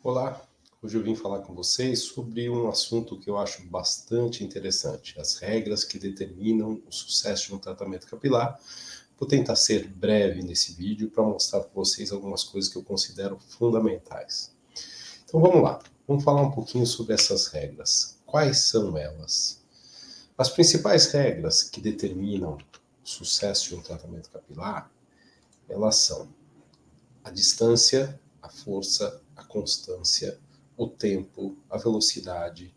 Olá, hoje eu vim falar com vocês sobre um assunto que eu acho bastante interessante: as regras que determinam o sucesso de um tratamento capilar. Vou tentar ser breve nesse vídeo para mostrar para vocês algumas coisas que eu considero fundamentais. Então vamos lá, vamos falar um pouquinho sobre essas regras. Quais são elas? As principais regras que determinam o sucesso de um tratamento capilar, elas são a distância, a força, a constância, o tempo, a velocidade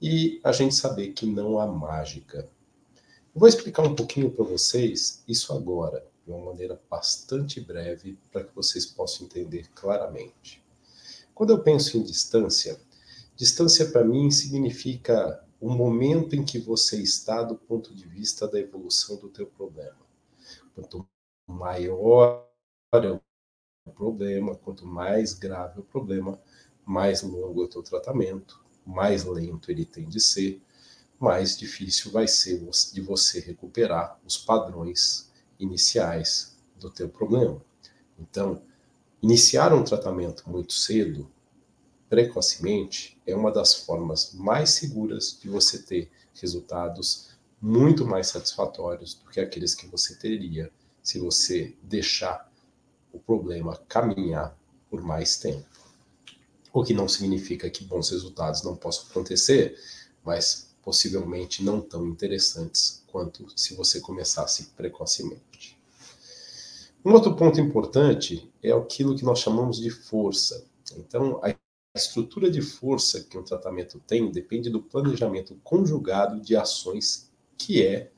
e a gente saber que não há mágica. Eu vou explicar um pouquinho para vocês isso agora, de uma maneira bastante breve, para que vocês possam entender claramente. Quando eu penso em distância, distância para mim significa o momento em que você está do ponto de vista da evolução do teu problema. Quanto maior é o problema, quanto mais grave o problema, mais longo é o teu tratamento, mais lento ele tem de ser, mais difícil vai ser de você recuperar os padrões iniciais do teu problema. Então, iniciar um tratamento muito cedo, precocemente, é uma das formas mais seguras de você ter resultados muito mais satisfatórios do que aqueles que você teria se você deixar o problema caminhar por mais tempo. O que não significa que bons resultados não possam acontecer, mas possivelmente não tão interessantes quanto se você começasse precocemente. Um outro ponto importante é aquilo que nós chamamos de força. Então, a estrutura de força que um tratamento tem depende do planejamento conjugado de ações que é,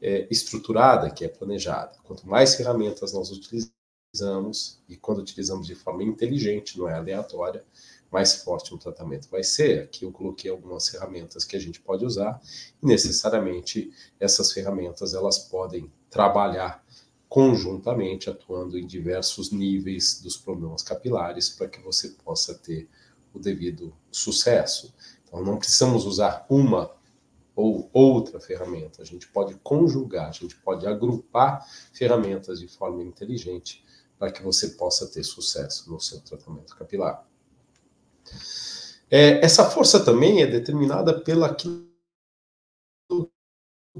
é estruturada, que é planejada. Quanto mais ferramentas nós utilizamos, utilizamos, e quando utilizamos de forma inteligente, não é aleatória, mais forte o tratamento vai ser. Aqui eu coloquei algumas ferramentas que a gente pode usar, e necessariamente essas ferramentas elas podem trabalhar conjuntamente, atuando em diversos níveis dos problemas capilares, para que você possa ter o devido sucesso. Então, não precisamos usar uma ou outra ferramenta, a gente pode conjugar, a gente pode agrupar ferramentas de forma inteligente para que você possa ter sucesso no seu tratamento capilar. É, essa força também é determinada pela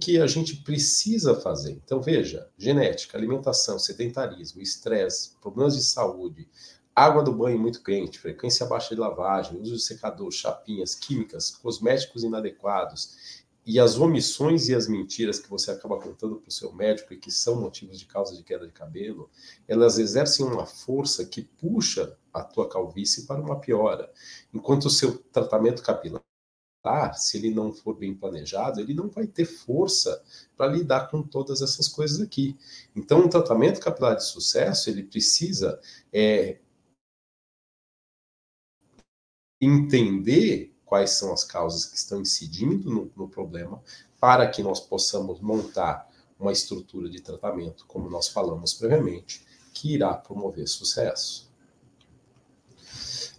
que a gente precisa fazer. Então, veja: genética, alimentação, sedentarismo, estresse, problemas de saúde, água do banho muito quente, frequência baixa de lavagem, uso de secador, chapinhas, químicas, cosméticos inadequados e as omissões e as mentiras que você acaba contando para o seu médico e que são motivos de causa de queda de cabelo, elas exercem uma força que puxa a tua calvície para uma piora. Enquanto o seu tratamento capilar, se ele não for bem planejado, ele não vai ter força para lidar com todas essas coisas aqui. Então, um tratamento capilar de sucesso, ele precisa é, entender quais são as causas que estão incidindo no, no problema, para que nós possamos montar uma estrutura de tratamento, como nós falamos previamente, que irá promover sucesso.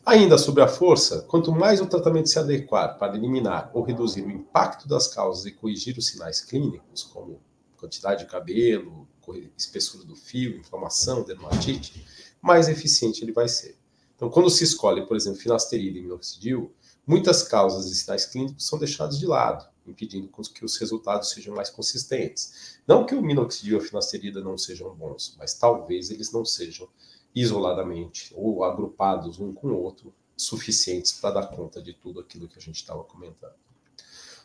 Ainda sobre a força, quanto mais o tratamento se adequar para eliminar ou reduzir o impacto das causas e corrigir os sinais clínicos, como quantidade de cabelo, espessura do fio, inflamação, dermatite, mais eficiente ele vai ser. Então, quando se escolhe, por exemplo, finasterida e minoxidil, Muitas causas e sinais clínicos são deixados de lado, impedindo que os resultados sejam mais consistentes. Não que o minoxidil e a finasterida não sejam bons, mas talvez eles não sejam isoladamente ou agrupados um com o outro suficientes para dar conta de tudo aquilo que a gente estava comentando.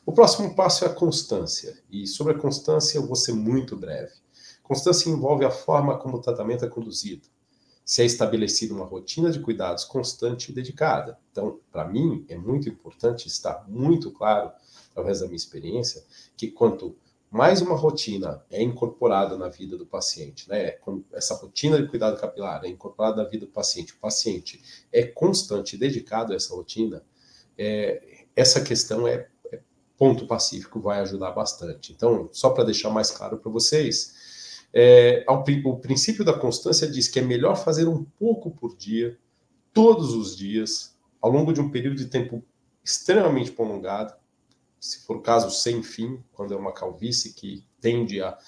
O próximo passo é a constância, e sobre a constância eu vou ser muito breve. Constância envolve a forma como o tratamento é conduzido, se é estabelecida uma rotina de cuidados constante e dedicada. Então, para mim, é muito importante estar muito claro, através da minha experiência, que quanto mais uma rotina é incorporada na vida do paciente, né? Essa rotina de cuidado capilar é incorporada na vida do paciente, o paciente é constante e dedicado a essa rotina, é, essa questão é, é ponto pacífico, vai ajudar bastante. Então, só para deixar mais claro para vocês, é, ao, o princípio da constância diz que é melhor fazer um pouco por dia, todos os dias, ao longo de um período de tempo extremamente prolongado, se for o caso sem fim, quando é uma calvície que tende a,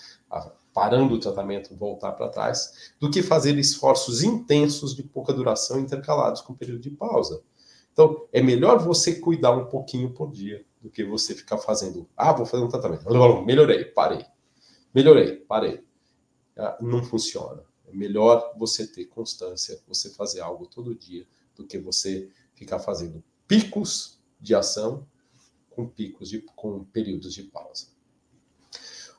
parando o tratamento, voltar para trás, do que fazer esforços intensos de pouca duração intercalados com período de pausa. Então, é melhor você cuidar um pouquinho por dia do que você ficar fazendo, ah, vou fazer um tratamento, melhorei, parei, melhorei, parei. Ah, não funciona. É melhor você ter constância, você fazer algo todo dia, do que você ficar fazendo picos de ação com picos de, com períodos de pausa.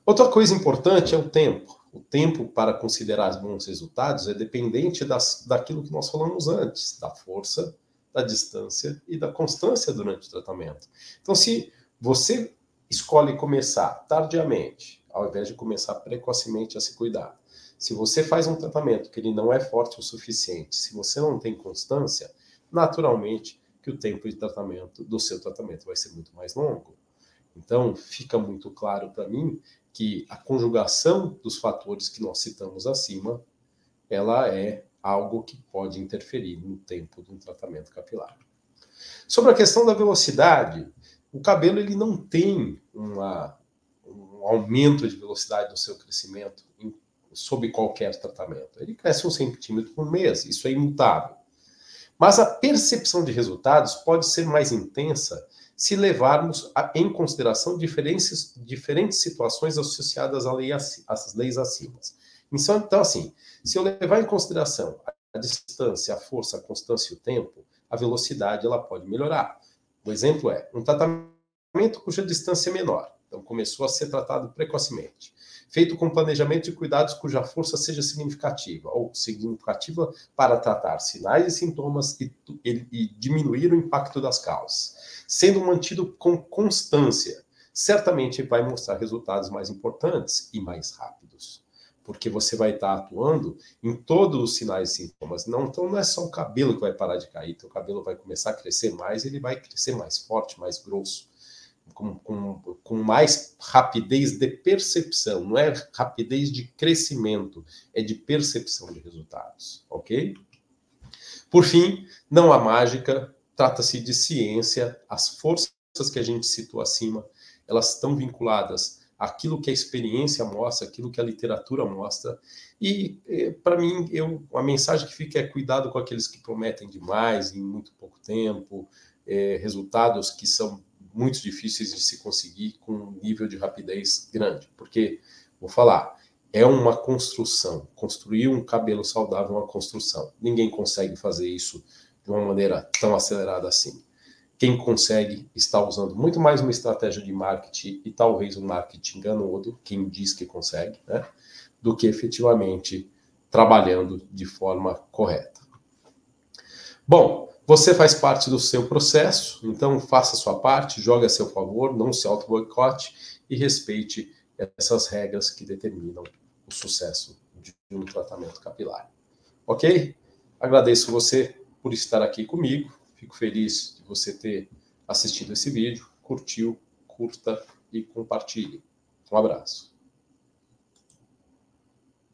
Outra coisa importante é o tempo. O tempo para considerar bons resultados é dependente das, daquilo que nós falamos antes, da força, da distância e da constância durante o tratamento. Então, se você escolhe começar tardiamente, ao invés de começar precocemente a se cuidar, se você faz um tratamento que ele não é forte o suficiente, se você não tem constância, naturalmente que o tempo de tratamento do seu tratamento vai ser muito mais longo. Então, fica muito claro para mim que a conjugação dos fatores que nós citamos acima, ela é algo que pode interferir no tempo de um tratamento capilar. Sobre a questão da velocidade, o cabelo ele não tem uma, um aumento de velocidade no seu crescimento em, sob qualquer tratamento. Ele cresce um centímetro por mês, isso é imutável. Mas a percepção de resultados pode ser mais intensa se levarmos a, em consideração diferentes, diferentes situações associadas à lei, às leis acima. Então, então, assim, se eu levar em consideração a distância, a força, a constância e o tempo, a velocidade ela pode melhorar. O exemplo é um tratamento cuja distância é menor, então começou a ser tratado precocemente, feito com planejamento de cuidados cuja força seja significativa, ou significativa para tratar sinais e sintomas e, e, e diminuir o impacto das causas sendo mantido com constância, certamente vai mostrar resultados mais importantes e mais rápidos. Porque você vai estar atuando em todos os sinais e sintomas. Não, então não é só o cabelo que vai parar de cair, teu cabelo vai começar a crescer mais, ele vai crescer mais forte, mais grosso, com, com, com mais rapidez de percepção. Não é rapidez de crescimento, é de percepção de resultados, ok? Por fim, não há mágica, trata-se de ciência, as forças que a gente citou acima, elas estão vinculadas àquilo que a experiência mostra, aquilo que a literatura mostra. E, para mim, eu, a mensagem que fica é cuidado com aqueles que prometem demais em muito pouco tempo, é, resultados que são muito difíceis de se conseguir com um nível de rapidez grande. Porque, vou falar, é uma construção. Construir um cabelo saudável é uma construção. Ninguém consegue fazer isso de uma maneira tão acelerada assim. Quem consegue está usando muito mais uma estratégia de marketing e talvez um marketing enganoso, quem diz que consegue, né, do que efetivamente trabalhando de forma correta. Bom, você faz parte do seu processo, então faça a sua parte, jogue a seu favor, não se auto-boicote e respeite essas regras que determinam o sucesso de um tratamento capilar. Ok? Agradeço você por estar aqui comigo. Fico feliz de você ter assistido esse vídeo, curtiu, curta e compartilhe. Um abraço.